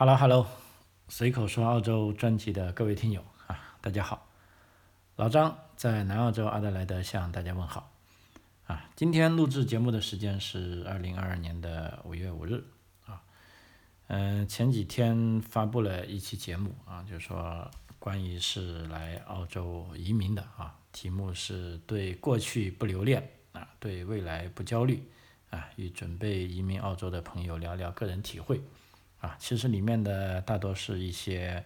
Hello，Hello，随口说澳洲专辑的各位听友啊，大家好，老张在南澳洲阿德莱德向大家问好啊。今天录制节目的时间是二零二二年的五月五日啊。嗯，前几天发布了一期节目啊，就是说关于是来澳洲移民的啊，题目是对过去不留恋啊，对未来不焦虑啊，与准备移民澳洲的朋友聊聊个人体会。啊，其实里面的大多是一些，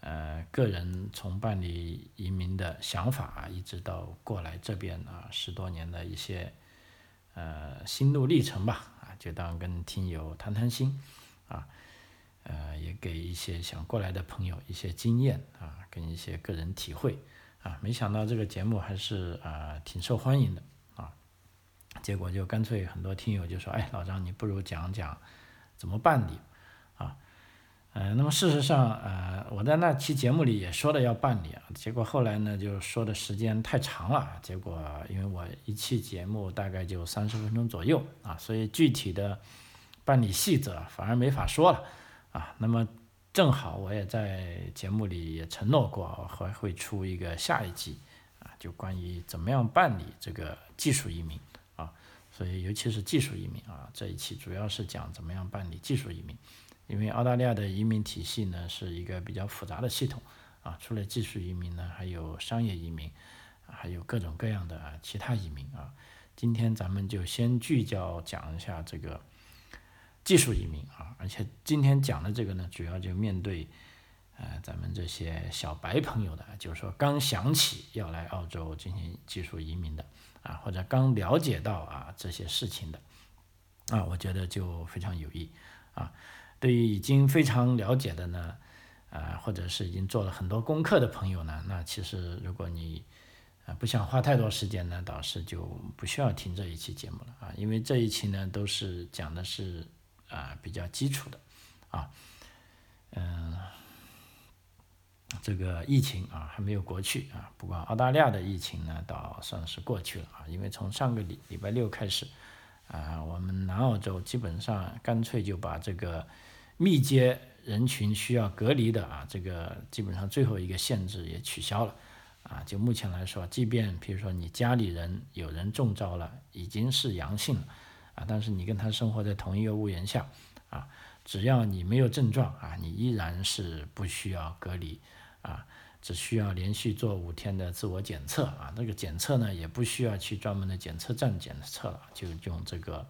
呃，个人从办理移民的想法，一直到过来这边啊十多年的一些，呃，心路历程吧，啊，就当跟听友谈谈心，啊，呃，也给一些想过来的朋友一些经验啊，跟一些个人体会，啊，没想到这个节目还是啊挺受欢迎的，啊，结果就干脆很多听友就说，哎，老张你不如讲讲怎么办理。啊，呃，那么事实上，呃，我在那期节目里也说了要办理，结果后来呢，就说的时间太长了，结果因为我一期节目大概就三十分钟左右啊，所以具体的办理细则反而没法说了啊。那么正好我也在节目里也承诺过，还会出一个下一集啊，就关于怎么样办理这个技术移民啊，所以尤其是技术移民啊，这一期主要是讲怎么样办理技术移民。因为澳大利亚的移民体系呢是一个比较复杂的系统，啊，除了技术移民呢，还有商业移民，还有各种各样的其他移民啊。今天咱们就先聚焦讲一下这个技术移民啊，而且今天讲的这个呢，主要就面对呃咱们这些小白朋友的，就是说刚想起要来澳洲进行技术移民的啊，或者刚了解到啊这些事情的啊，我觉得就非常有益啊。对于已经非常了解的呢，啊，或者是已经做了很多功课的朋友呢，那其实如果你啊不想花太多时间呢，导师就不需要听这一期节目了啊，因为这一期呢都是讲的是啊比较基础的啊，嗯，这个疫情啊还没有过去啊，不过澳大利亚的疫情呢倒算是过去了啊，因为从上个礼礼拜六开始。啊，我们南澳洲基本上干脆就把这个密接人群需要隔离的啊，这个基本上最后一个限制也取消了。啊，就目前来说，即便比如说你家里人有人中招了，已经是阳性了，啊，但是你跟他生活在同一个屋檐下，啊，只要你没有症状啊，你依然是不需要隔离，啊。只需要连续做五天的自我检测啊，那个检测呢也不需要去专门的检测站检测了，就用这个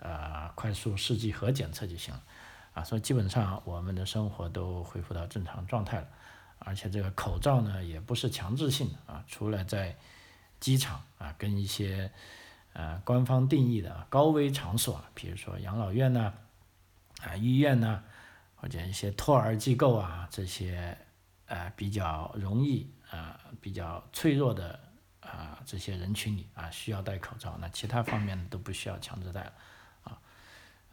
呃快速试剂盒检测就行了啊。所以基本上我们的生活都恢复到正常状态了，而且这个口罩呢也不是强制性的啊，除了在机场啊跟一些呃官方定义的高危场所，比如说养老院呐啊医院呐或者一些托儿机构啊这些。呃，比较容易啊，比较脆弱的啊，这些人群里啊，需要戴口罩。那其他方面都不需要强制戴了，啊，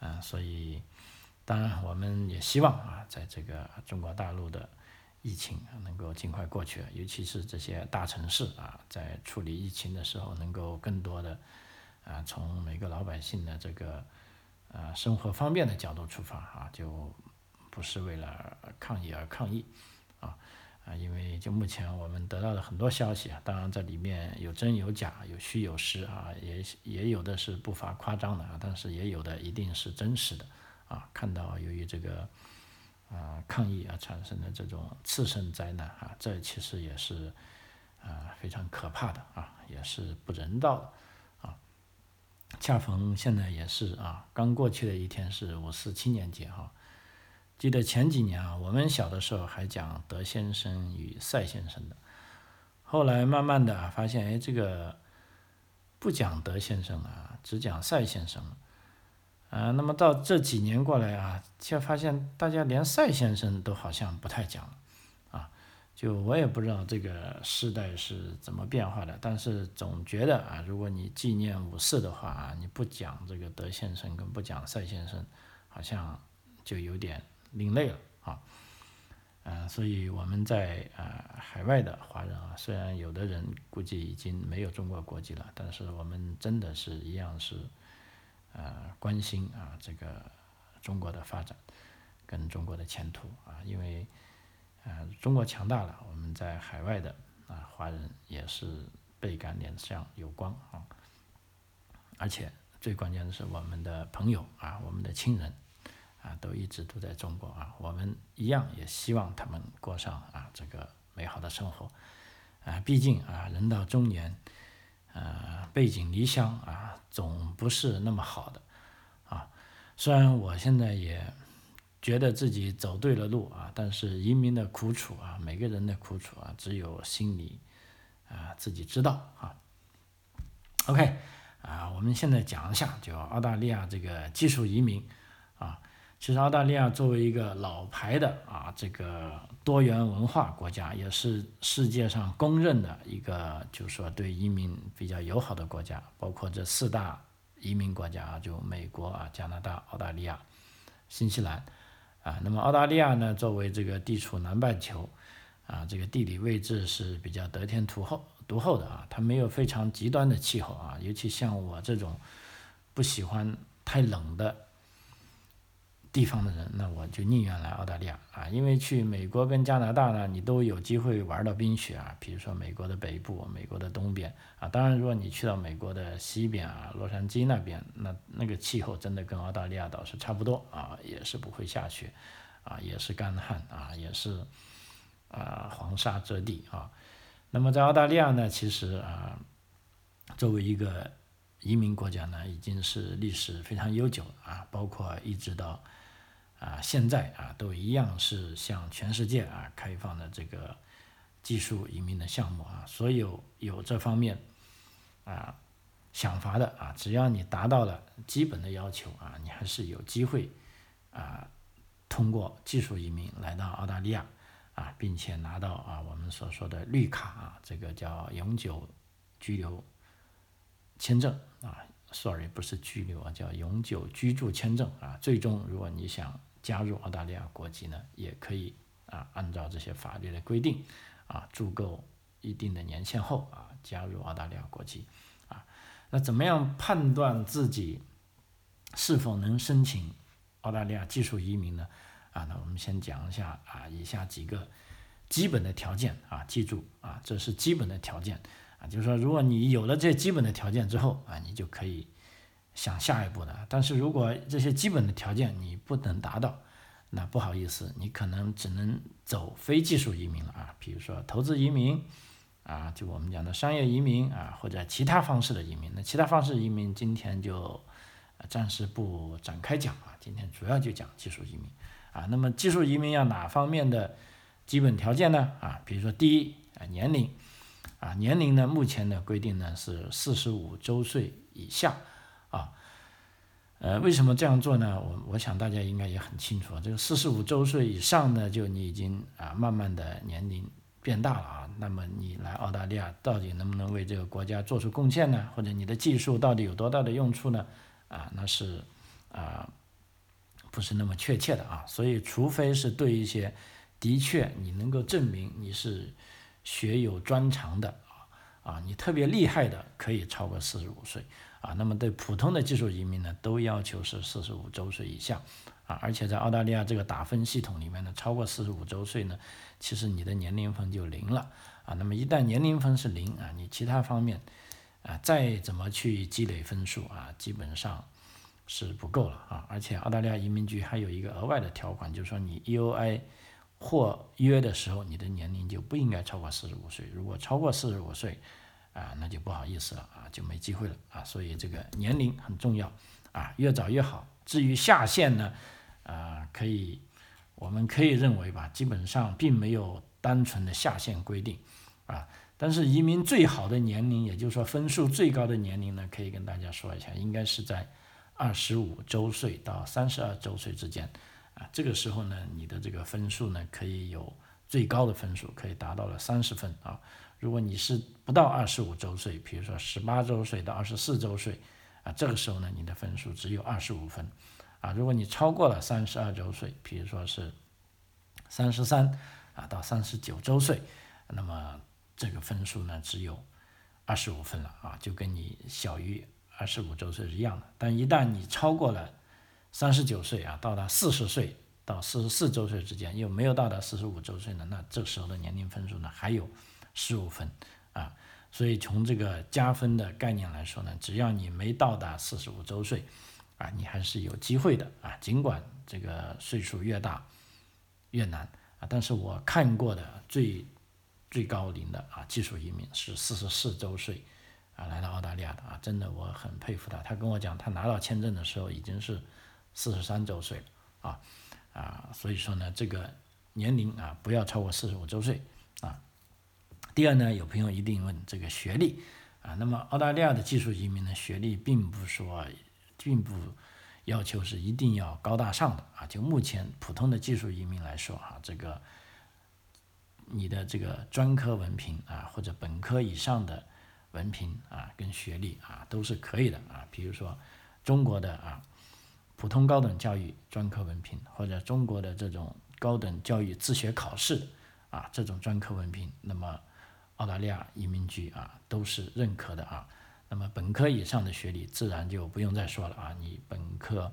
嗯，所以当然我们也希望啊，在这个中国大陆的疫情能够尽快过去，尤其是这些大城市啊，在处理疫情的时候，能够更多的啊，从每个老百姓的这个啊生活方便的角度出发啊，就不是为了抗疫而抗疫。啊啊，因为就目前我们得到的很多消息啊，当然这里面有真有假，有虚有实啊，也也有的是不乏夸张的啊，但是也有的一定是真实的啊。看到由于这个啊抗议而产生的这种次生灾难啊，这其实也是啊非常可怕的啊，也是不人道的啊。恰逢现在也是啊，刚过去的一天是五四青年节哈。记得前几年啊，我们小的时候还讲德先生与赛先生的，后来慢慢的发现，哎，这个不讲德先生了，只讲赛先生了，啊，那么到这几年过来啊，却发现大家连赛先生都好像不太讲了，啊，就我也不知道这个时代是怎么变化的，但是总觉得啊，如果你纪念五四的话啊，你不讲这个德先生跟不讲赛先生，好像就有点。另类了啊，呃，所以我们在呃海外的华人啊，虽然有的人估计已经没有中国国籍了，但是我们真的是一样是呃关心啊这个中国的发展，跟中国的前途啊，因为啊中国强大了，我们在海外的啊华人也是倍感脸上有光啊，而且最关键的是我们的朋友啊，我们的亲人啊都一直都在中国啊，我们一样也希望他们过上啊这个美好的生活啊，毕竟啊人到中年。呃，背井离乡啊，总不是那么好的啊。虽然我现在也觉得自己走对了路啊，但是移民的苦楚啊，每个人的苦楚啊，只有心里啊自己知道啊。OK，啊，我们现在讲一下，就澳大利亚这个技术移民啊。其实澳大利亚作为一个老牌的啊这个多元文化国家，也是世界上公认的一个，就是说对移民比较友好的国家。包括这四大移民国家啊，就美国啊、加拿大、澳大利亚、新西兰啊。那么澳大利亚呢，作为这个地处南半球啊，这个地理位置是比较得天独厚独厚的啊，它没有非常极端的气候啊，尤其像我这种不喜欢太冷的。地方的人，那我就宁愿来澳大利亚啊，因为去美国跟加拿大呢，你都有机会玩到冰雪啊，比如说美国的北部、美国的东边啊。当然，如果你去到美国的西边啊，洛杉矶那边，那那个气候真的跟澳大利亚倒是差不多啊，也是不会下雪啊，也是干旱啊，也是啊黄沙遮地啊。那么在澳大利亚呢，其实啊，作为一个移民国家呢，已经是历史非常悠久啊，包括一直到。啊，现在啊都一样是向全世界啊开放的这个技术移民的项目啊，所有有这方面啊想法的啊，只要你达到了基本的要求啊，你还是有机会啊通过技术移民来到澳大利亚啊，并且拿到啊我们所说的绿卡啊，这个叫永久居留签证啊，sorry 不是居留啊，叫永久居住签证啊，最终如果你想。加入澳大利亚国籍呢，也可以啊，按照这些法律的规定啊，住够一定的年限后啊，加入澳大利亚国籍啊。那怎么样判断自己是否能申请澳大利亚技术移民呢？啊，那我们先讲一下啊，以下几个基本的条件啊，记住啊，这是基本的条件啊，就是说，如果你有了这基本的条件之后啊，你就可以。想下一步的，但是如果这些基本的条件你不能达到，那不好意思，你可能只能走非技术移民了啊，比如说投资移民啊，就我们讲的商业移民啊，或者其他方式的移民。那其他方式移民今天就暂时不展开讲啊，今天主要就讲技术移民啊。那么技术移民要哪方面的基本条件呢？啊，比如说第一啊年龄啊年龄呢，目前的规定呢是四十五周岁以下。呃，为什么这样做呢？我我想大家应该也很清楚啊，这个四十五周岁以上呢，就你已经啊慢慢的年龄变大了啊，那么你来澳大利亚到底能不能为这个国家做出贡献呢？或者你的技术到底有多大的用处呢？啊，那是啊不是那么确切的啊，所以除非是对一些的确你能够证明你是学有专长的啊啊，你特别厉害的，可以超过四十五岁。啊，那么对普通的技术移民呢，都要求是四十五周岁以下，啊，而且在澳大利亚这个打分系统里面呢，超过四十五周岁呢，其实你的年龄分就零了，啊，那么一旦年龄分是零啊，你其他方面，啊，再怎么去积累分数啊，基本上是不够了啊，而且澳大利亚移民局还有一个额外的条款，就是说你 EOI 获约的时候，你的年龄就不应该超过四十五岁，如果超过四十五岁。啊，那就不好意思了啊，就没机会了啊，所以这个年龄很重要啊，越早越好。至于下限呢，啊，可以，我们可以认为吧，基本上并没有单纯的下限规定啊。但是移民最好的年龄，也就是说分数最高的年龄呢，可以跟大家说一下，应该是在二十五周岁到三十二周岁之间啊。这个时候呢，你的这个分数呢，可以有最高的分数，可以达到了三十分啊。如果你是不到二十五周岁，比如说十八周岁到二十四周岁，啊，这个时候呢，你的分数只有二十五分，啊，如果你超过了三十二周岁，比如说是三十三啊到三十九周岁，那么这个分数呢只有二十五分了，啊，就跟你小于二十五周岁是一样的。但一旦你超过了三十九岁啊，到达四十岁。到四十四周岁之间，又没有到达四十五周岁呢，那这时候的年龄分数呢还有十五分啊。所以从这个加分的概念来说呢，只要你没到达四十五周岁，啊，你还是有机会的啊。尽管这个岁数越大越难啊，但是我看过的最最高龄的啊技术移民是四十四周岁啊来到澳大利亚的啊，真的我很佩服他。他跟我讲，他拿到签证的时候已经是四十三周岁了啊啊，所以说呢，这个年龄啊不要超过四十五周岁。第二呢，有朋友一定问这个学历啊，那么澳大利亚的技术移民的学历并不说，并不要求是一定要高大上的啊，就目前普通的技术移民来说哈，这个你的这个专科文凭啊或者本科以上的文凭啊跟学历啊都是可以的啊，比如说中国的啊普通高等教育专科文凭或者中国的这种高等教育自学考试啊这种专科文凭，那么。澳大利亚移民局啊都是认可的啊，那么本科以上的学历自然就不用再说了啊，你本科、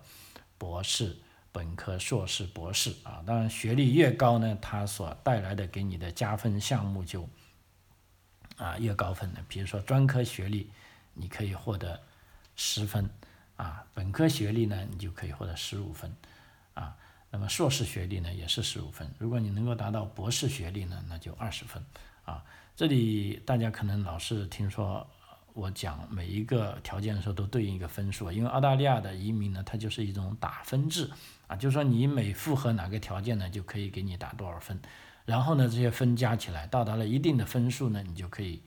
博士、本科、硕士、博士啊，当然学历越高呢，它所带来的给你的加分项目就啊越高分的。比如说专科学历，你可以获得十分啊，本科学历呢，你就可以获得十五分啊，那么硕士学历呢也是十五分，如果你能够达到博士学历呢，那就二十分啊。这里大家可能老是听说我讲每一个条件的时候都对应一个分数，因为澳大利亚的移民呢，它就是一种打分制啊，就是说你每符合哪个条件呢，就可以给你打多少分，然后呢，这些分加起来到达了一定的分数呢，你就可以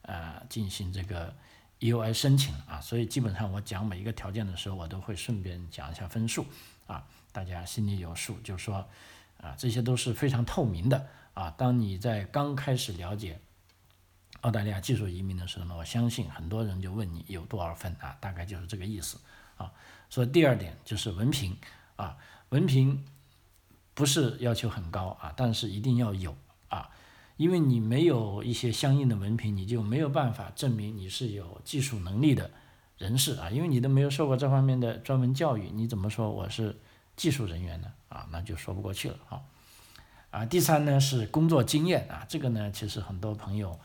呃进行这个 EUI 申请啊，所以基本上我讲每一个条件的时候，我都会顺便讲一下分数啊，大家心里有数，就是说啊，这些都是非常透明的啊，当你在刚开始了解。澳大利亚技术移民的时候呢，我相信很多人就问你有多少分啊，大概就是这个意思啊。所以第二点就是文凭啊，文凭不是要求很高啊，但是一定要有啊，因为你没有一些相应的文凭，你就没有办法证明你是有技术能力的人士啊，因为你都没有受过这方面的专门教育，你怎么说我是技术人员呢？啊，那就说不过去了啊。啊，第三呢是工作经验啊，这个呢其实很多朋友。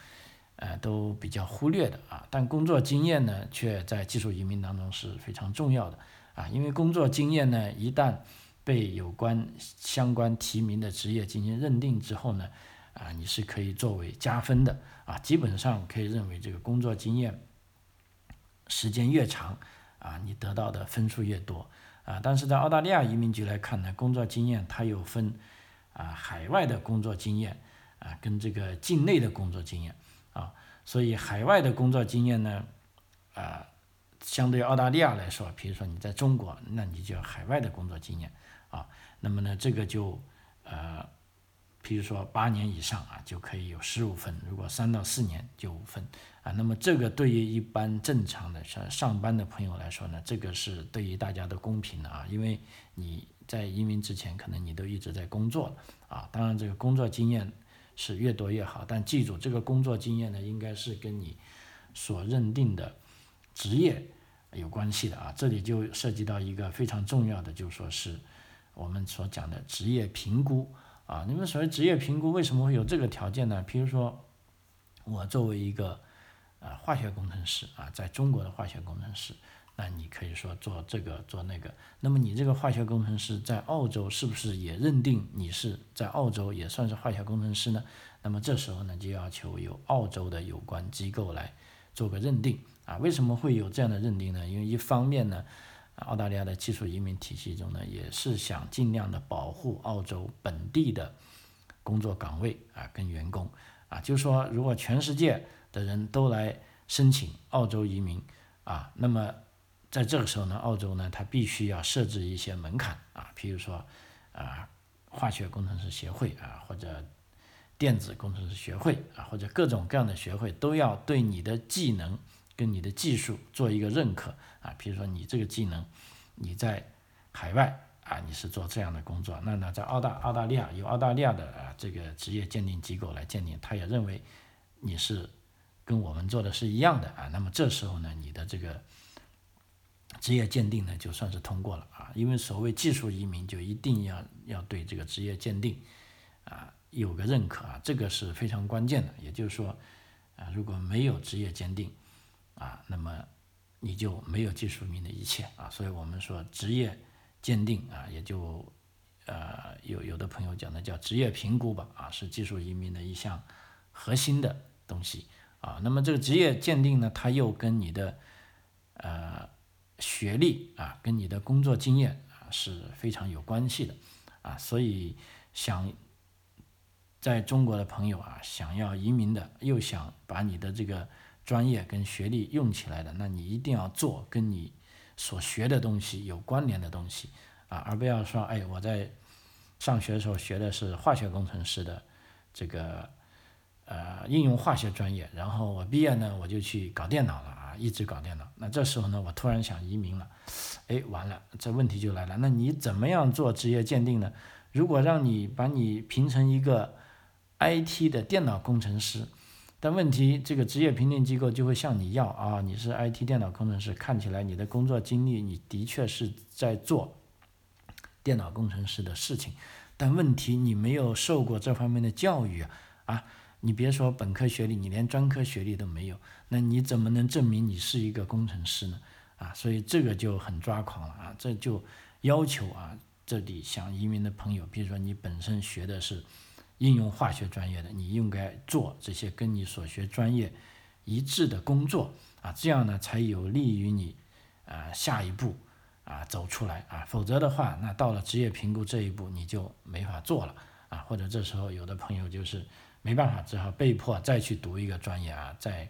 呃，都比较忽略的啊，但工作经验呢，却在技术移民当中是非常重要的啊，因为工作经验呢，一旦被有关相关提名的职业进行认定之后呢，啊，你是可以作为加分的啊，基本上可以认为这个工作经验时间越长啊，你得到的分数越多啊，但是在澳大利亚移民局来看呢，工作经验它有分啊，海外的工作经验啊，跟这个境内的工作经验。所以海外的工作经验呢，啊，相对澳大利亚来说，比如说你在中国，那你就海外的工作经验啊，那么呢，这个就呃，比如说八年以上啊，就可以有十五分；如果三到四年就五分啊。那么这个对于一般正常的上上班的朋友来说呢，这个是对于大家的公平的啊，因为你在移民之前可能你都一直在工作啊，当然这个工作经验。是越多越好，但记住，这个工作经验呢，应该是跟你所认定的职业有关系的啊。这里就涉及到一个非常重要的，就说是我们所讲的职业评估啊。你们所谓职业评估，为什么会有这个条件呢？比如说，我作为一个啊化学工程师啊，在中国的化学工程师。那你可以说做这个做那个，那么你这个化学工程师在澳洲是不是也认定你是在澳洲也算是化学工程师呢？那么这时候呢，就要求由澳洲的有关机构来做个认定啊。为什么会有这样的认定呢？因为一方面呢，澳大利亚的技术移民体系中呢，也是想尽量的保护澳洲本地的工作岗位啊跟员工啊，就是说如果全世界的人都来申请澳洲移民啊，那么在这个时候呢，澳洲呢，它必须要设置一些门槛啊，譬如说，啊，化学工程师协会啊，或者电子工程师学会啊，或者各种各样的学会都要对你的技能跟你的技术做一个认可啊。譬如说，你这个技能，你在海外啊，你是做这样的工作，那呢，在澳大澳大利亚由澳大利亚的啊这个职业鉴定机构来鉴定，他也认为你是跟我们做的是一样的啊。那么这时候呢，你的这个职业鉴定呢就算是通过了啊，因为所谓技术移民就一定要要对这个职业鉴定啊有个认可啊，这个是非常关键的。也就是说啊，如果没有职业鉴定啊，那么你就没有技术移民的一切啊。所以我们说职业鉴定啊，也就呃有有的朋友讲的叫职业评估吧啊，是技术移民的一项核心的东西啊。那么这个职业鉴定呢，它又跟你的呃。学历啊，跟你的工作经验啊是非常有关系的啊，所以想在中国的朋友啊，想要移民的，又想把你的这个专业跟学历用起来的，那你一定要做跟你所学的东西有关联的东西啊，而不要说，哎，我在上学的时候学的是化学工程师的这个呃应用化学专业，然后我毕业呢，我就去搞电脑了。一直搞电脑，那这时候呢，我突然想移民了，哎，完了，这问题就来了。那你怎么样做职业鉴定呢？如果让你把你评成一个 IT 的电脑工程师，但问题这个职业评定机构就会向你要啊，你是 IT 电脑工程师，看起来你的工作经历你的确是在做电脑工程师的事情，但问题你没有受过这方面的教育啊。你别说本科学历，你连专科学历都没有，那你怎么能证明你是一个工程师呢？啊，所以这个就很抓狂了啊！这就要求啊，这里想移民的朋友，比如说你本身学的是应用化学专业的，你应该做这些跟你所学专业一致的工作啊，这样呢才有利于你啊下一步啊走出来啊，否则的话，那到了职业评估这一步你就没法做了啊，或者这时候有的朋友就是。没办法，只好被迫再去读一个专业啊，再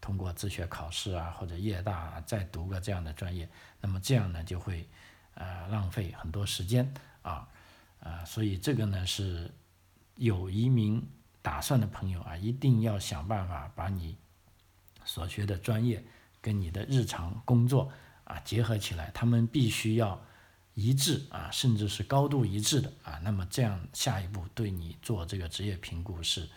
通过自学考试啊，或者业大啊再读个这样的专业，那么这样呢就会呃浪费很多时间啊啊，所以这个呢是有移民打算的朋友啊，一定要想办法把你所学的专业跟你的日常工作啊结合起来，他们必须要。一致啊，甚至是高度一致的啊，那么这样下一步对你做这个职业评估是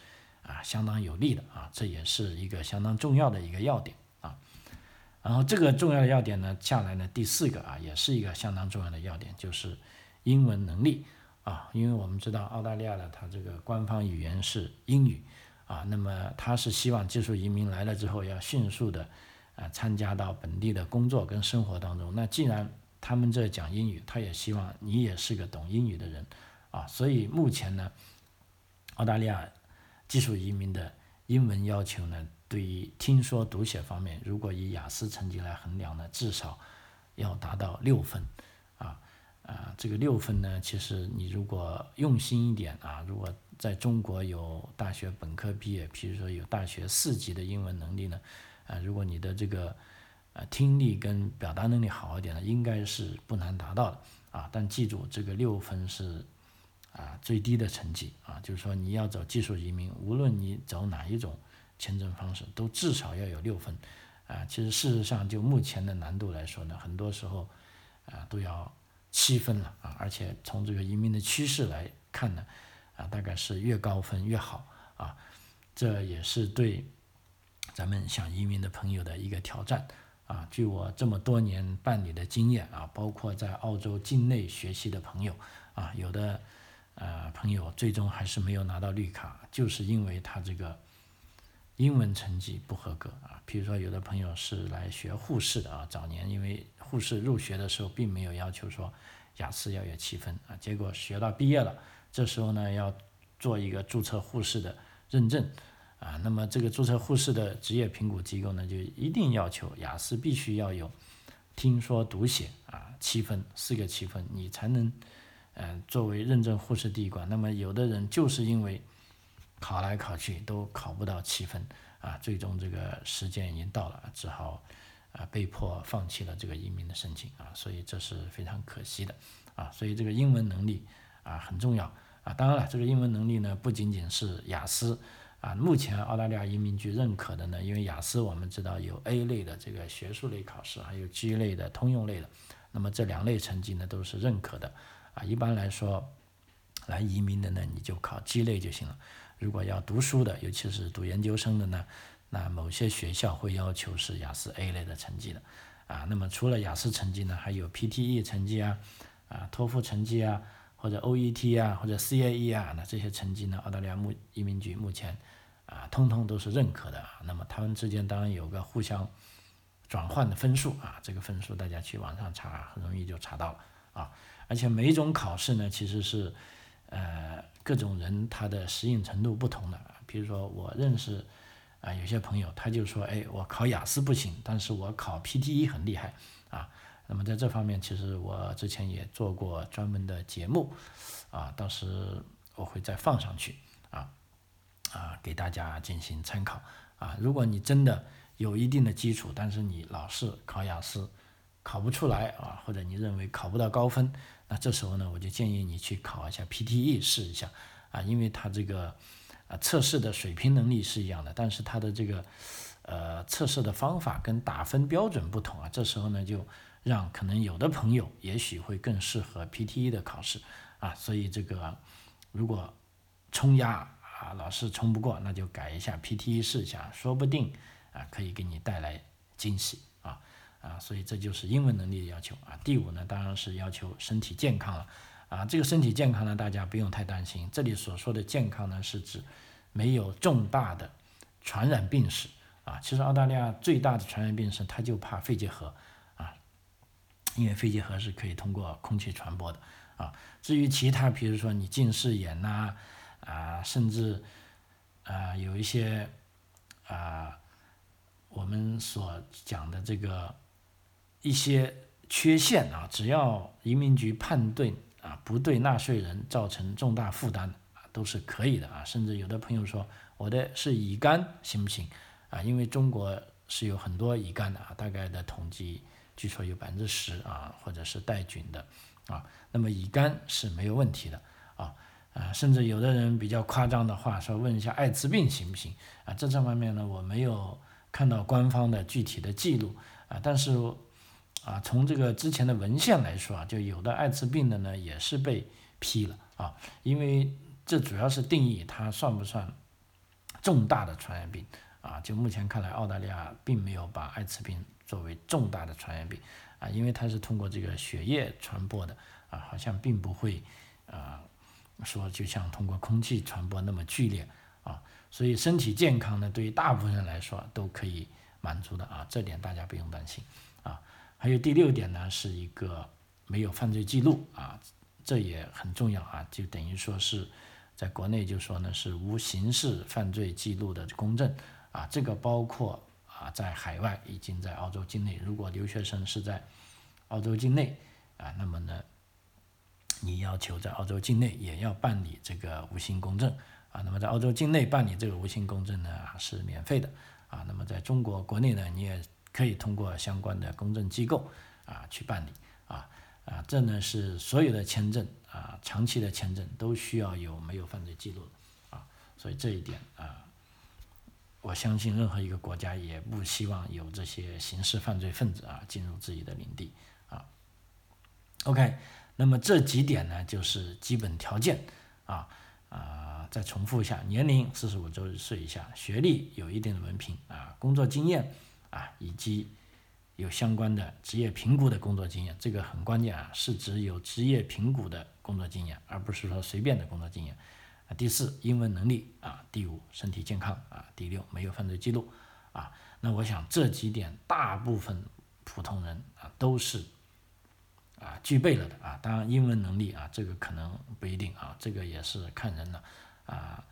啊相当有利的啊，这也是一个相当重要的一个要点啊。然后这个重要的要点呢，下来呢第四个啊，也是一个相当重要的要点，就是英文能力啊，因为我们知道澳大利亚呢它这个官方语言是英语啊，那么他是希望技术移民来了之后要迅速的啊参加到本地的工作跟生活当中。那既然他们这讲英语，他也希望你也是个懂英语的人，啊，所以目前呢，澳大利亚技术移民的英文要求呢，对于听说读写方面，如果以雅思成绩来衡量呢，至少要达到六分，啊啊，这个六分呢，其实你如果用心一点啊，如果在中国有大学本科毕业，比如说有大学四级的英文能力呢，啊，如果你的这个。啊，听力跟表达能力好一点的，应该是不难达到的啊。但记住，这个六分是啊最低的成绩啊，就是说你要走技术移民，无论你走哪一种签证方式，都至少要有六分啊。其实事实上，就目前的难度来说呢，很多时候啊都要七分了啊。而且从这个移民的趋势来看呢，啊大概是越高分越好啊。这也是对咱们想移民的朋友的一个挑战。啊，据我这么多年办理的经验啊，包括在澳洲境内学习的朋友啊，有的呃朋友最终还是没有拿到绿卡，就是因为他这个英文成绩不合格啊。比如说，有的朋友是来学护士的啊，早年因为护士入学的时候并没有要求说雅思要有七分啊，结果学到毕业了，这时候呢要做一个注册护士的认证。啊，那么这个注册护士的职业评估机构呢，就一定要求雅思必须要有听说读写啊七分，四个七分，你才能嗯作为认证护士第一关。那么有的人就是因为考来考去都考不到七分啊，最终这个时间已经到了，只好啊被迫放弃了这个移民的申请啊，所以这是非常可惜的啊。所以这个英文能力啊很重要啊。当然了，这个英文能力呢不仅仅是雅思。啊，目前澳大利亚移民局认可的呢，因为雅思我们知道有 A 类的这个学术类考试，还有 G 类的通用类的，那么这两类成绩呢都是认可的。啊，一般来说，来移民的呢你就考 G 类就行了。如果要读书的，尤其是读研究生的呢，那某些学校会要求是雅思 A 类的成绩的。啊，那么除了雅思成绩呢，还有 PTE 成绩啊，啊，托福成绩啊，或者 OET 啊，或者 CAE 啊，那这些成绩呢，澳大利亚目移民局目前啊，通通都是认可的。那么他们之间当然有个互相转换的分数啊，这个分数大家去网上查，很容易就查到了啊。而且每种考试呢，其实是呃各种人他的适应程度不同的。比如说我认识。啊，有些朋友他就说，哎，我考雅思不行，但是我考 PTE 很厉害啊。那么在这方面，其实我之前也做过专门的节目，啊，到时我会再放上去啊，啊，给大家进行参考啊。如果你真的有一定的基础，但是你老是考雅思考不出来啊，或者你认为考不到高分，那这时候呢，我就建议你去考一下 PTE 试一下啊，因为它这个。啊，测试的水平能力是一样的，但是它的这个呃测试的方法跟打分标准不同啊。这时候呢，就让可能有的朋友也许会更适合 PTE 的考试啊。所以这个如果冲压啊老是冲不过，那就改一下 PTE 试一下，说不定啊可以给你带来惊喜啊啊。所以这就是英文能力的要求啊。第五呢，当然是要求身体健康了。啊，这个身体健康呢，大家不用太担心。这里所说的健康呢，是指没有重大的传染病史啊。其实澳大利亚最大的传染病史，它就怕肺结核，因为肺结核是可以通过空气传播的啊。至于其他，比如说你近视眼呐，啊，甚至啊有一些啊我们所讲的这个一些缺陷啊，只要移民局判断。啊，不对纳税人造成重大负担啊，都是可以的啊。甚至有的朋友说，我的是乙肝行不行啊？因为中国是有很多乙肝的啊，大概的统计据说有百分之十啊，或者是带菌的啊。那么乙肝是没有问题的啊啊。甚至有的人比较夸张的话说，问一下艾滋病行不行啊？这这方面呢，我没有看到官方的具体的记录啊，但是。啊，从这个之前的文献来说啊，就有的艾滋病的呢也是被批了啊，因为这主要是定义它算不算重大的传染病啊。就目前看来，澳大利亚并没有把艾滋病作为重大的传染病啊，因为它是通过这个血液传播的啊，好像并不会啊说就像通过空气传播那么剧烈啊，所以身体健康呢，对于大部分人来说都可以满足的啊，这点大家不用担心啊。还有第六点呢，是一个没有犯罪记录啊，这也很重要啊，就等于说是在国内就说呢是无刑事犯罪记录的公证啊，这个包括啊在海外已经在澳洲境内，如果留学生是在澳洲境内啊，那么呢你要求在澳洲境内也要办理这个无薪公证啊，那么在澳洲境内办理这个无薪公证呢是免费的啊，那么在中国国内呢你也。可以通过相关的公证机构啊去办理啊啊，这呢是所有的签证啊，长期的签证都需要有没有犯罪记录啊，所以这一点啊，我相信任何一个国家也不希望有这些刑事犯罪分子啊进入自己的领地啊。OK，那么这几点呢就是基本条件啊啊，再重复一下：年龄四十五周岁以下，学历有一定的文凭啊，工作经验。啊，以及有相关的职业评估的工作经验，这个很关键啊，是指有职业评估的工作经验，而不是说随便的工作经验。啊，第四，英文能力啊，第五，身体健康啊，第六，没有犯罪记录啊。那我想这几点，大部分普通人啊都是啊具备了的啊。当然，英文能力啊，这个可能不一定啊，这个也是看人的啊。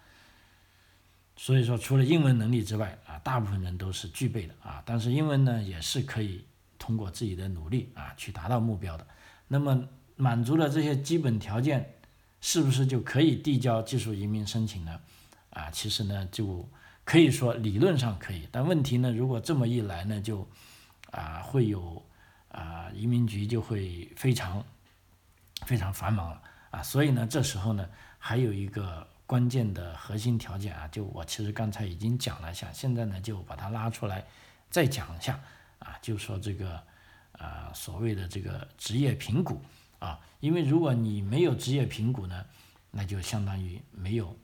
所以说，除了英文能力之外，啊，大部分人都是具备的啊。但是英文呢，也是可以通过自己的努力啊，去达到目标的。那么满足了这些基本条件，是不是就可以递交技术移民申请呢？啊，其实呢，就可以说理论上可以。但问题呢，如果这么一来呢，就啊会有啊移民局就会非常非常繁忙了啊。所以呢，这时候呢，还有一个。关键的核心条件啊，就我其实刚才已经讲了一下，现在呢就把它拉出来再讲一下啊，就说这个啊所谓的这个职业评估啊，因为如果你没有职业评估呢，那就相当于没有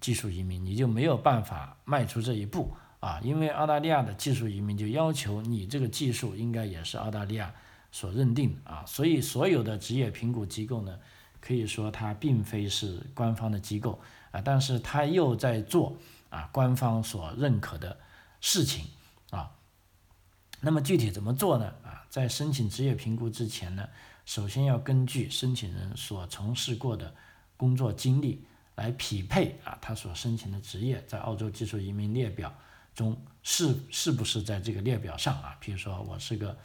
技术移民，你就没有办法迈出这一步啊，因为澳大利亚的技术移民就要求你这个技术应该也是澳大利亚所认定的啊，所以所有的职业评估机构呢，可以说它并非是官方的机构啊，但是它又在做啊官方所认可的事情啊。那么具体怎么做呢？啊，在申请职业评估之前呢，首先要根据申请人所从事过的工作经历来匹配啊他所申请的职业在澳洲技术移民列表。中是是不是在这个列表上啊？比如说我是个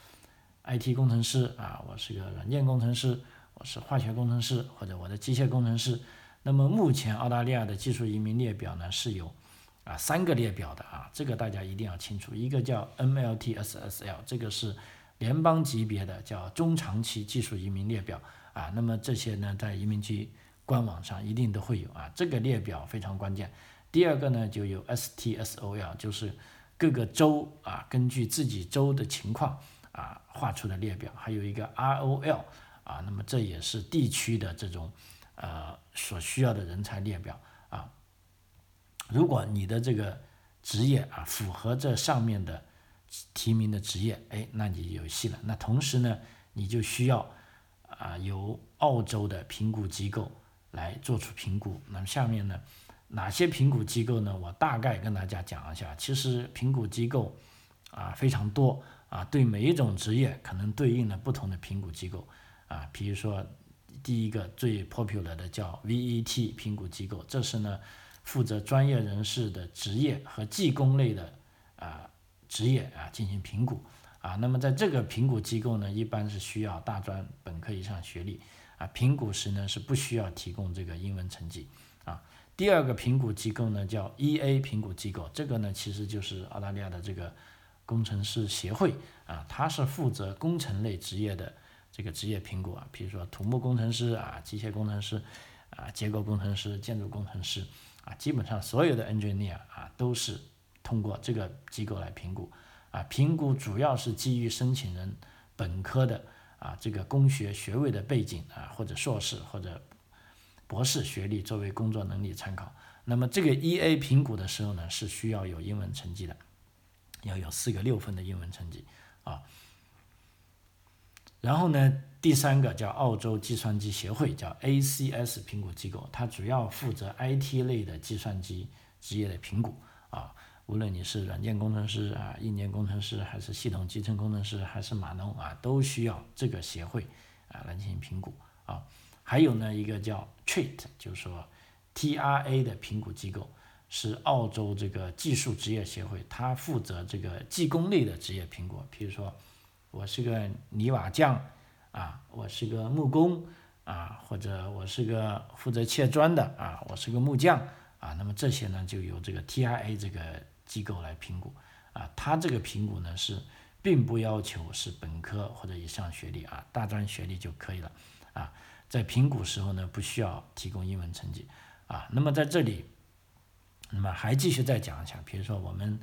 IT 工程师啊，我是个软件工程师，我是化学工程师或者我的机械工程师。那么目前澳大利亚的技术移民列表呢是有啊三个列表的啊，这个大家一定要清楚。一个叫 MLTSSL，这个是联邦级别的叫中长期技术移民列表啊。那么这些呢在移民局官网上一定都会有啊，这个列表非常关键。第二个呢，就有 STSOL，就是各个州啊，根据自己州的情况啊画出的列表，还有一个 ROL 啊，那么这也是地区的这种呃所需要的人才列表啊。如果你的这个职业啊符合这上面的提名的职业，哎，那你有戏了。那同时呢，你就需要啊由澳洲的评估机构来做出评估。那么下面呢？哪些评估机构呢？我大概跟大家讲一下。其实评估机构啊非常多啊，对每一种职业可能对应了不同的评估机构啊。比如说第一个最 popular 的叫 VET 评估机构，这是呢负责专业人士的职业和技工类的啊职业啊进行评估啊。那么在这个评估机构呢，一般是需要大专本科以上学历啊，评估时呢是不需要提供这个英文成绩啊。第二个评估机构呢，叫 EA 评估机构，这个呢其实就是澳大利亚的这个工程师协会啊，它是负责工程类职业的这个职业评估啊，比如说土木工程师啊、机械工程师啊、结构工程师、建筑工程师啊，基本上所有的 engineer 啊都是通过这个机构来评估啊，评估主要是基于申请人本科的啊这个工学学位的背景啊，或者硕士或者。博士学历作为工作能力参考，那么这个 E A 评估的时候呢，是需要有英文成绩的，要有四个六分的英文成绩啊。然后呢，第三个叫澳洲计算机协会，叫 A C S 评估机构，它主要负责 I T 类的计算机职业的评估啊。无论你是软件工程师啊、硬件工程师，还是系统集成工程师，还是码农啊，都需要这个协会啊来进行评估啊。还有呢，一个叫 Treat，就是说 T R A 的评估机构，是澳洲这个技术职业协会，它负责这个技工类的职业评估。比如说，我是个泥瓦匠啊，我是个木工啊，或者我是个负责切砖的啊，我是个木匠啊，那么这些呢，就由这个 T R A 这个机构来评估啊。它这个评估呢是并不要求是本科或者以上学历啊，大专学历就可以了啊。在评估时候呢，不需要提供英文成绩啊。那么在这里，那么还继续再讲一下，比如说我们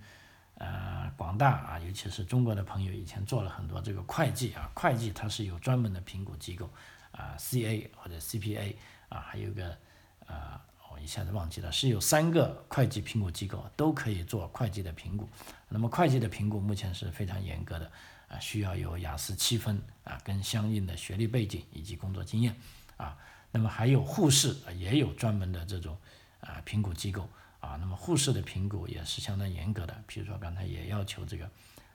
呃广大啊，尤其是中国的朋友，以前做了很多这个会计啊，会计它是有专门的评估机构啊，CA 或者 CPA 啊，还有个呃，一下子忘记了，是有三个会计评估机构都可以做会计的评估。那么会计的评估目前是非常严格的。啊，需要有雅思七分啊，跟相应的学历背景以及工作经验啊。那么还有护士也有专门的这种啊评估机构啊。那么护士的评估也是相当严格的，比如说刚才也要求这个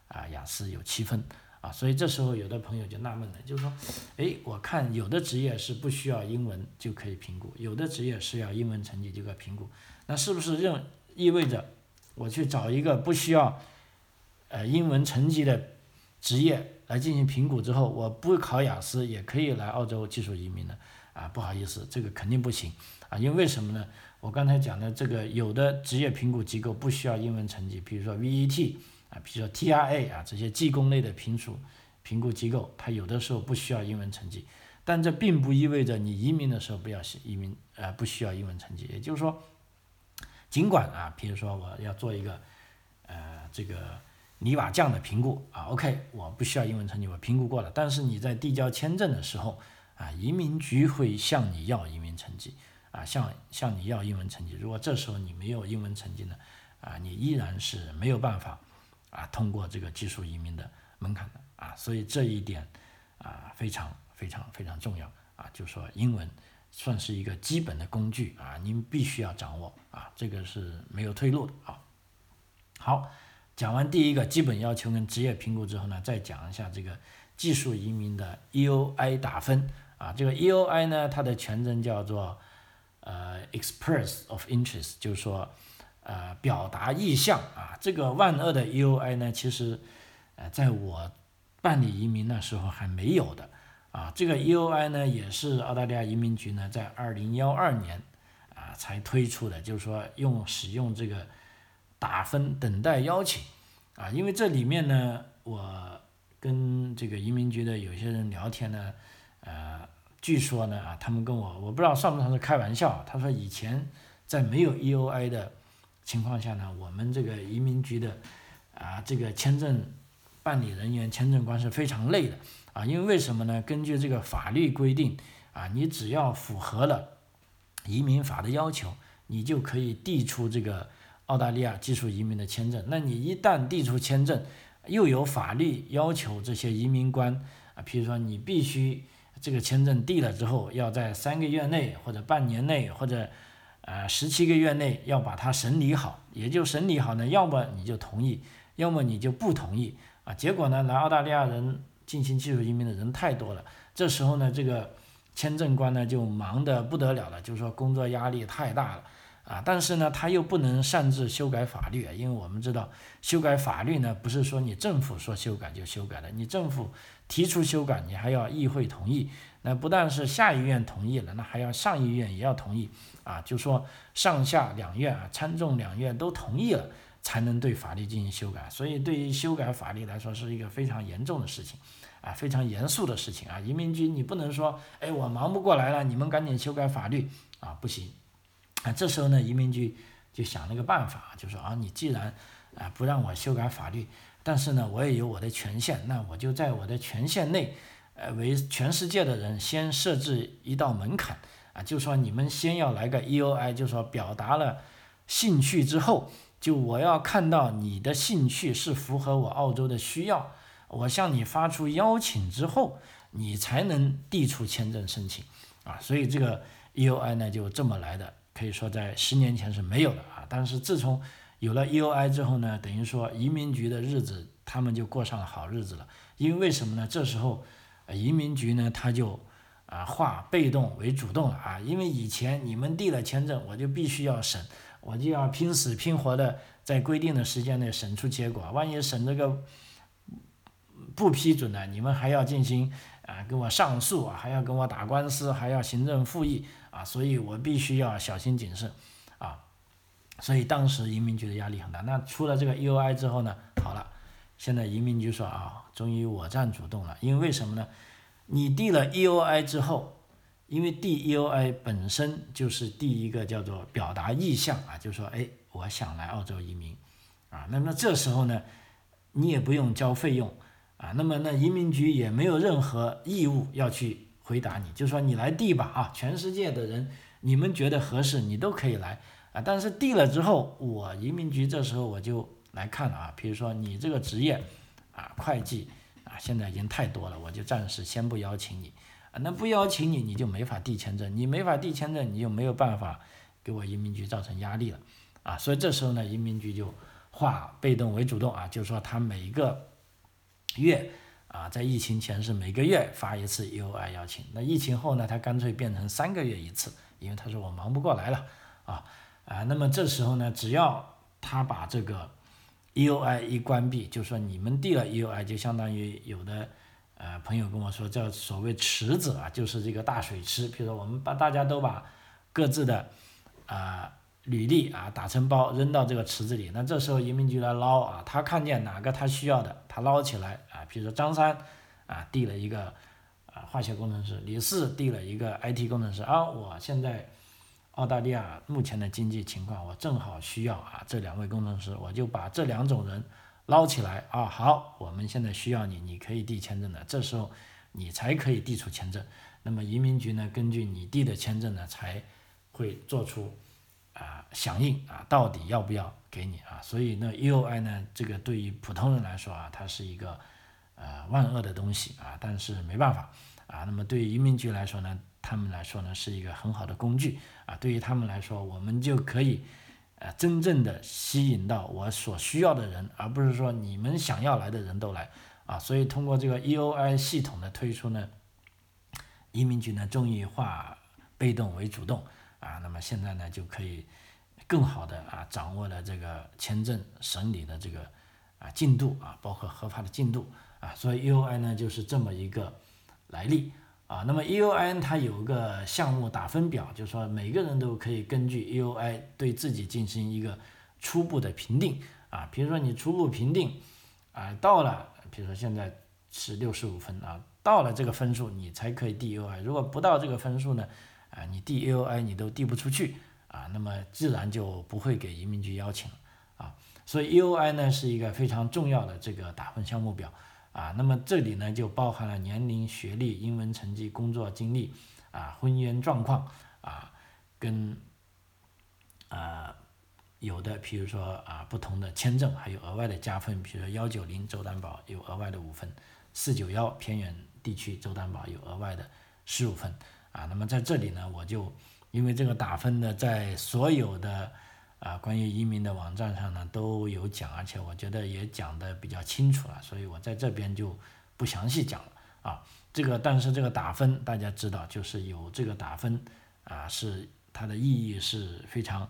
啊雅思有七分啊。所以这时候有的朋友就纳闷了，就是说，哎，我看有的职业是不需要英文就可以评估，有的职业是要英文成绩就可以评估，那是不是认意味着我去找一个不需要呃英文成绩的？职业来进行评估之后，我不考雅思也可以来澳洲技术移民呢啊？不好意思，这个肯定不行啊！因为为什么呢？我刚才讲的这个有的职业评估机构不需要英文成绩，比如说 VET 啊，比如说 TRA 啊这些技工类的评属评估机构，它有的时候不需要英文成绩，但这并不意味着你移民的时候不要移民呃不需要英文成绩。也就是说，尽管啊，比如说我要做一个呃这个。泥瓦匠的评估啊，OK，我不需要英文成绩，我评估过了。但是你在递交签证的时候啊，移民局会向你要移民成绩啊，向向你要英文成绩。如果这时候你没有英文成绩呢，啊，你依然是没有办法啊通过这个技术移民的门槛的啊，所以这一点啊非常非常非常重要啊，就说英文算是一个基本的工具啊，您必须要掌握啊，这个是没有退路的啊。好，讲完第一个基本要求跟职业评估之后呢，再讲一下这个技术移民的 EOI 打分啊，这个 EOI 呢，它的全称叫做呃 Express of Interest，就是说。呃，表达意向啊，这个万恶的 EOI 呢，其实，呃，在我办理移民那时候还没有的啊。这个 EOI 呢，也是澳大利亚移民局呢在二零幺二年啊才推出的，就是说用使用这个打分等待邀请啊。因为这里面呢，我跟这个移民局的有些人聊天呢，呃，据说呢啊，他们跟我我不知道算不算是开玩笑，他说以前在没有 EOI 的。情况下呢，我们这个移民局的啊，这个签证办理人员、签证官是非常累的啊，因为为什么呢？根据这个法律规定啊，你只要符合了移民法的要求，你就可以递出这个澳大利亚技术移民的签证。那你一旦递出签证，又有法律要求这些移民官啊，比如说你必须这个签证递了之后，要在三个月内或者半年内或者。呃，十七个月内要把它审理好，也就审理好呢，要么你就同意，要么你就不同意啊。结果呢，来澳大利亚人进行技术移民的人太多了，这时候呢，这个签证官呢就忙得不得了了，就是说工作压力太大了啊。但是呢，他又不能擅自修改法律，因为我们知道修改法律呢，不是说你政府说修改就修改的，你政府提出修改，你还要议会同意。那不但是下议院同意了，那还要上议院也要同意啊，就说上下两院啊，参众两院都同意了，才能对法律进行修改。所以对于修改法律来说，是一个非常严重的事情啊，非常严肃的事情啊。移民局你不能说，哎，我忙不过来了，你们赶紧修改法律啊，不行啊。这时候呢，移民局就想了个办法，就说啊，你既然啊不让我修改法律，但是呢，我也有我的权限，那我就在我的权限内。为全世界的人先设置一道门槛啊，就说你们先要来个 EOI，就说表达了兴趣之后，就我要看到你的兴趣是符合我澳洲的需要，我向你发出邀请之后，你才能递出签证申请啊。所以这个 EOI 呢就这么来的，可以说在十年前是没有的啊。但是自从有了 EOI 之后呢，等于说移民局的日子他们就过上了好日子了，因为为什么呢？这时候。移民局呢，他就啊化被动为主动了啊，因为以前你们递了签证，我就必须要审，我就要拼死拼活的在规定的时间内审出结果，万一审这个不批准呢，你们还要进行啊跟我上诉啊，还要跟我打官司，还要行政复议啊，所以我必须要小心谨慎啊，所以当时移民局的压力很大。那出了这个 EOI 之后呢，好了。现在移民局说啊，终于我占主动了，因为为什么呢？你递了 EOI 之后，因为递 EOI 本身就是第一个叫做表达意向啊，就说哎，我想来澳洲移民啊，那么这时候呢，你也不用交费用啊，那么那移民局也没有任何义务要去回答你，就说你来递吧啊，全世界的人你们觉得合适，你都可以来啊，但是递了之后，我移民局这时候我就。来看啊，比如说你这个职业啊，会计啊，现在已经太多了，我就暂时先不邀请你啊。那不邀请你，你就没法递签证，你没法递签证，你就没有办法给我移民局造成压力了啊。所以这时候呢，移民局就化被动为主动啊，就是说他每个月啊，在疫情前是每个月发一次 U I 邀请，那疫情后呢，他干脆变成三个月一次，因为他说我忙不过来了啊啊。那么这时候呢，只要他把这个 EOI 一关闭，就说你们递了 EOI，就相当于有的呃朋友跟我说，叫所谓池子啊，就是这个大水池。比如说我们把大家都把各自的啊履历啊打成包扔到这个池子里，那这时候移民局来捞啊，他看见哪个他需要的，他捞起来啊。比如说张三啊递了一个啊化学工程师，李四递了一个 IT 工程师啊，我现在。澳大利亚目前的经济情况，我正好需要啊这两位工程师，我就把这两种人捞起来啊。好，我们现在需要你，你可以递签证的，这时候你才可以递出签证。那么移民局呢，根据你递的签证呢，才会做出啊响应啊，到底要不要给你啊？所以呢，EOI 呢，这个对于普通人来说啊，它是一个呃万恶的东西啊，但是没办法啊。那么对于移民局来说呢，他们来说呢是一个很好的工具啊。对于他们来说，我们就可以呃真正的吸引到我所需要的人，而不是说你们想要来的人都来啊。所以通过这个 EOI 系统的推出呢，移民局呢终于化被动为主动。啊，那么现在呢就可以更好的啊掌握了这个签证审理的这个啊进度啊，包括合法的进度啊，所以 EOI 呢就是这么一个来历啊。那么 EOI 它有个项目打分表，就是说每个人都可以根据 EOI 对自己进行一个初步的评定啊。比如说你初步评定啊到了，比如说现在是六十五分啊，到了这个分数你才可以递 EOI，如果不到这个分数呢？啊，你递 E O I 你都递不出去啊，那么自然就不会给移民局邀请了啊。所以 E O I 呢是一个非常重要的这个打分项目表啊。那么这里呢就包含了年龄、学历、英文成绩、工作经历啊、婚姻状况啊，跟啊有的比如说啊不同的签证还有额外的加分，比如说幺九零州担保有额外的五分，四九幺偏远地区州担保有额外的十五分。啊，那么在这里呢，我就因为这个打分呢，在所有的啊关于移民的网站上呢都有讲，而且我觉得也讲的比较清楚了，所以我在这边就不详细讲了啊。这个但是这个打分大家知道，就是有这个打分啊，是它的意义是非常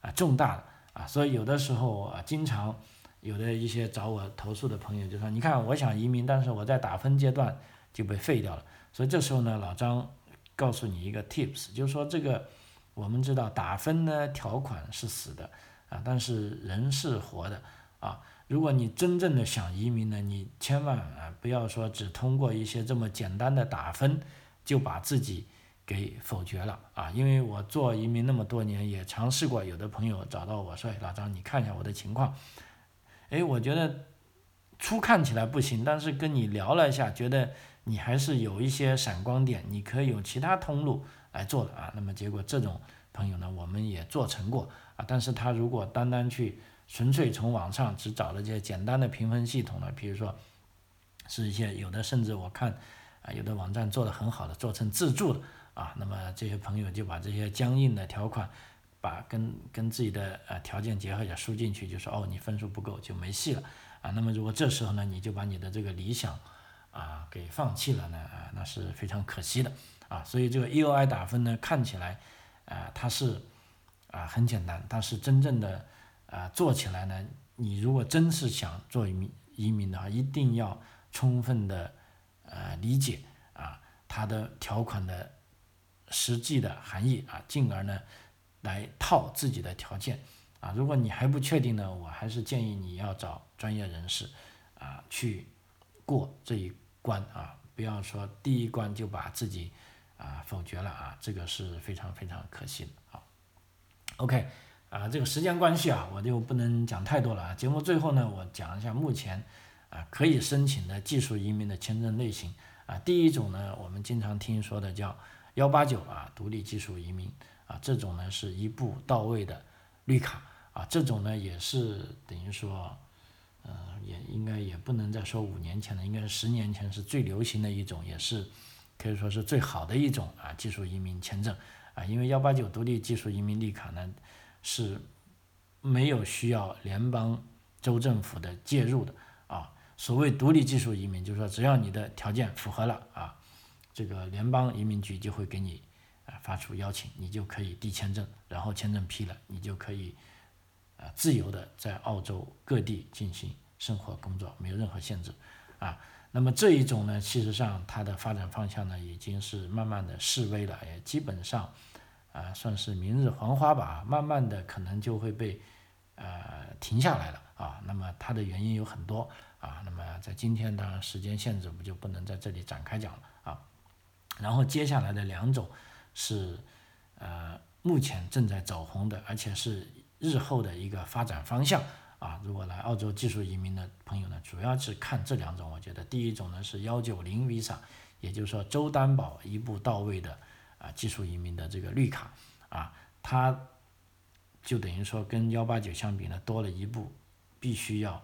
啊重大的啊，所以有的时候啊，经常有的一些找我投诉的朋友就说，你看我想移民，但是我在打分阶段就被废掉了，所以这时候呢，老张。告诉你一个 tips，就是说这个我们知道打分呢条款是死的啊，但是人是活的啊。如果你真正的想移民呢，你千万啊不要说只通过一些这么简单的打分就把自己给否决了啊。因为我做移民那么多年，也尝试过，有的朋友找到我说：“老张，你看一下我的情况。”哎，我觉得初看起来不行，但是跟你聊了一下，觉得。你还是有一些闪光点，你可以有其他通路来做的啊。那么结果这种朋友呢，我们也做成过啊。但是他如果单单去纯粹从网上只找了这些简单的评分系统呢，比如说是一些有的甚至我看啊，有的网站做的很好的，做成自助的啊。那么这些朋友就把这些僵硬的条款，把跟跟自己的呃条件结合也输进去，就说哦你分数不够就没戏了啊。那么如果这时候呢，你就把你的这个理想。啊，给放弃了呢，啊，那是非常可惜的，啊，所以这个 EOI 打分呢，看起来，啊，它是，啊，很简单，但是真正的，啊，做起来呢，你如果真是想做移民移民的话，一定要充分的，呃，理解，啊，它的条款的实际的含义，啊，进而呢，来套自己的条件，啊，如果你还不确定呢，我还是建议你要找专业人士，啊，去。过这一关啊，不要说第一关就把自己啊否决了啊，这个是非常非常可惜的。好，OK 啊，这个时间关系啊，我就不能讲太多了啊。节目最后呢，我讲一下目前啊可以申请的技术移民的签证类型啊。第一种呢，我们经常听说的叫幺八九啊，独立技术移民啊，这种呢是一步到位的绿卡啊，这种呢也是等于说。呃，也应该也不能再说五年前了，应该是十年前是最流行的一种，也是可以说是最好的一种啊技术移民签证啊，因为幺八九独立技术移民绿卡呢是没有需要联邦州政府的介入的啊。所谓独立技术移民，就是说只要你的条件符合了啊，这个联邦移民局就会给你啊发出邀请，你就可以递签证，然后签证批了，你就可以。啊，自由的在澳洲各地进行生活工作，没有任何限制，啊，那么这一种呢，其实上它的发展方向呢，已经是慢慢的示威了，也基本上，啊，算是明日黄花吧，慢慢的可能就会被，呃，停下来了，啊，那么它的原因有很多，啊，那么在今天当然时间限制，我就不能在这里展开讲了，啊，然后接下来的两种是，呃，目前正在走红的，而且是。日后的一个发展方向啊，如果来澳洲技术移民的朋友呢，主要是看这两种。我觉得第一种呢是幺九零 visa，也就是说州担保一步到位的啊技术移民的这个绿卡啊，它就等于说跟幺八九相比呢，多了一步，必须要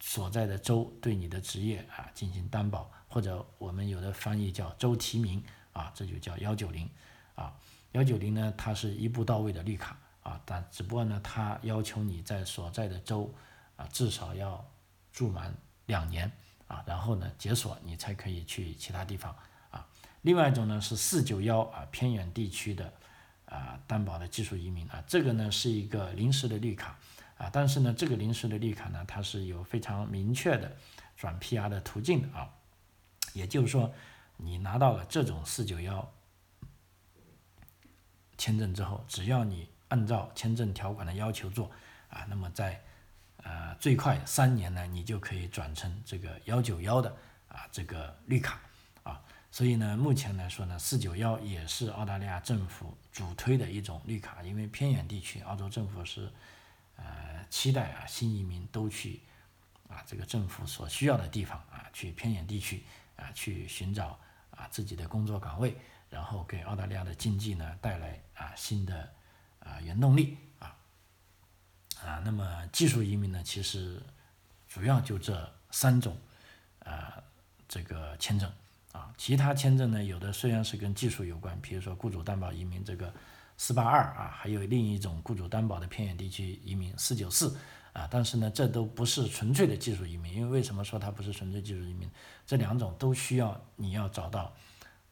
所在的州对你的职业啊进行担保，或者我们有的翻译叫州提名啊，这就叫幺九零啊。幺九零呢，它是一步到位的绿卡啊，但只不过呢，它要求你在所在的州啊至少要住满两年啊，然后呢解锁你才可以去其他地方啊。另外一种呢是四九幺啊偏远地区的啊担保的技术移民啊，这个呢是一个临时的绿卡啊，但是呢这个临时的绿卡呢它是有非常明确的转 PR 的途径啊，也就是说你拿到了这种四九幺。签证之后，只要你按照签证条款的要求做啊，那么在呃最快三年呢，你就可以转成这个幺九幺的啊这个绿卡啊。所以呢，目前来说呢，四九幺也是澳大利亚政府主推的一种绿卡，因为偏远地区，澳洲政府是呃期待啊新移民都去啊这个政府所需要的地方啊去偏远地区啊去寻找啊自己的工作岗位。然后给澳大利亚的经济呢带来啊新的啊原动力啊啊，那么技术移民呢，其实主要就这三种啊这个签证啊，其他签证呢有的虽然是跟技术有关，比如说雇主担保移民这个四八二啊，还有另一种雇主担保的偏远地区移民四九四啊，但是呢这都不是纯粹的技术移民，因为为什么说它不是纯粹技术移民？这两种都需要你要找到。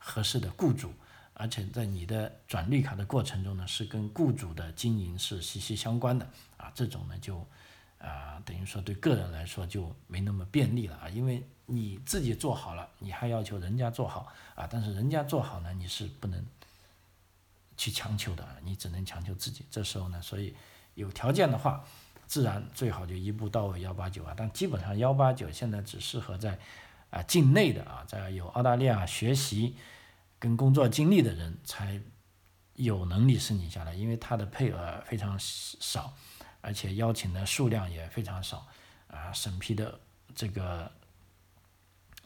合适的雇主，而且在你的转绿卡的过程中呢，是跟雇主的经营是息息相关的啊，这种呢就啊等于说对个人来说就没那么便利了啊，因为你自己做好了，你还要求人家做好啊，但是人家做好呢，你是不能去强求的，你只能强求自己。这时候呢，所以有条件的话，自然最好就一步到位幺八九啊，但基本上幺八九现在只适合在啊境内的啊，在有澳大利亚学习。跟工作经历的人才有能力申请下来，因为他的配额非常少，而且邀请的数量也非常少，啊，审批的这个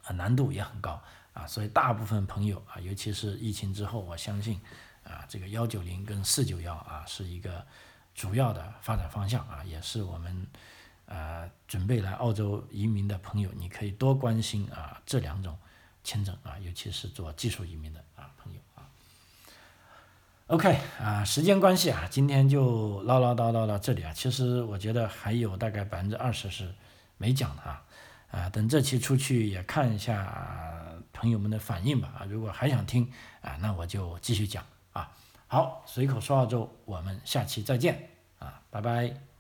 啊难度也很高啊，所以大部分朋友啊，尤其是疫情之后，我相信啊，这个幺九零跟四九幺啊是一个主要的发展方向啊，也是我们啊准备来澳洲移民的朋友，你可以多关心啊这两种。签证啊，尤其是做技术移民的啊朋友啊。OK 啊，时间关系啊，今天就唠唠叨叨到这里啊。其实我觉得还有大概百分之二十是没讲的啊啊，等这期出去也看一下朋友们的反应吧啊。如果还想听啊，那我就继续讲啊。好，随口说澳洲，我们下期再见啊，拜拜。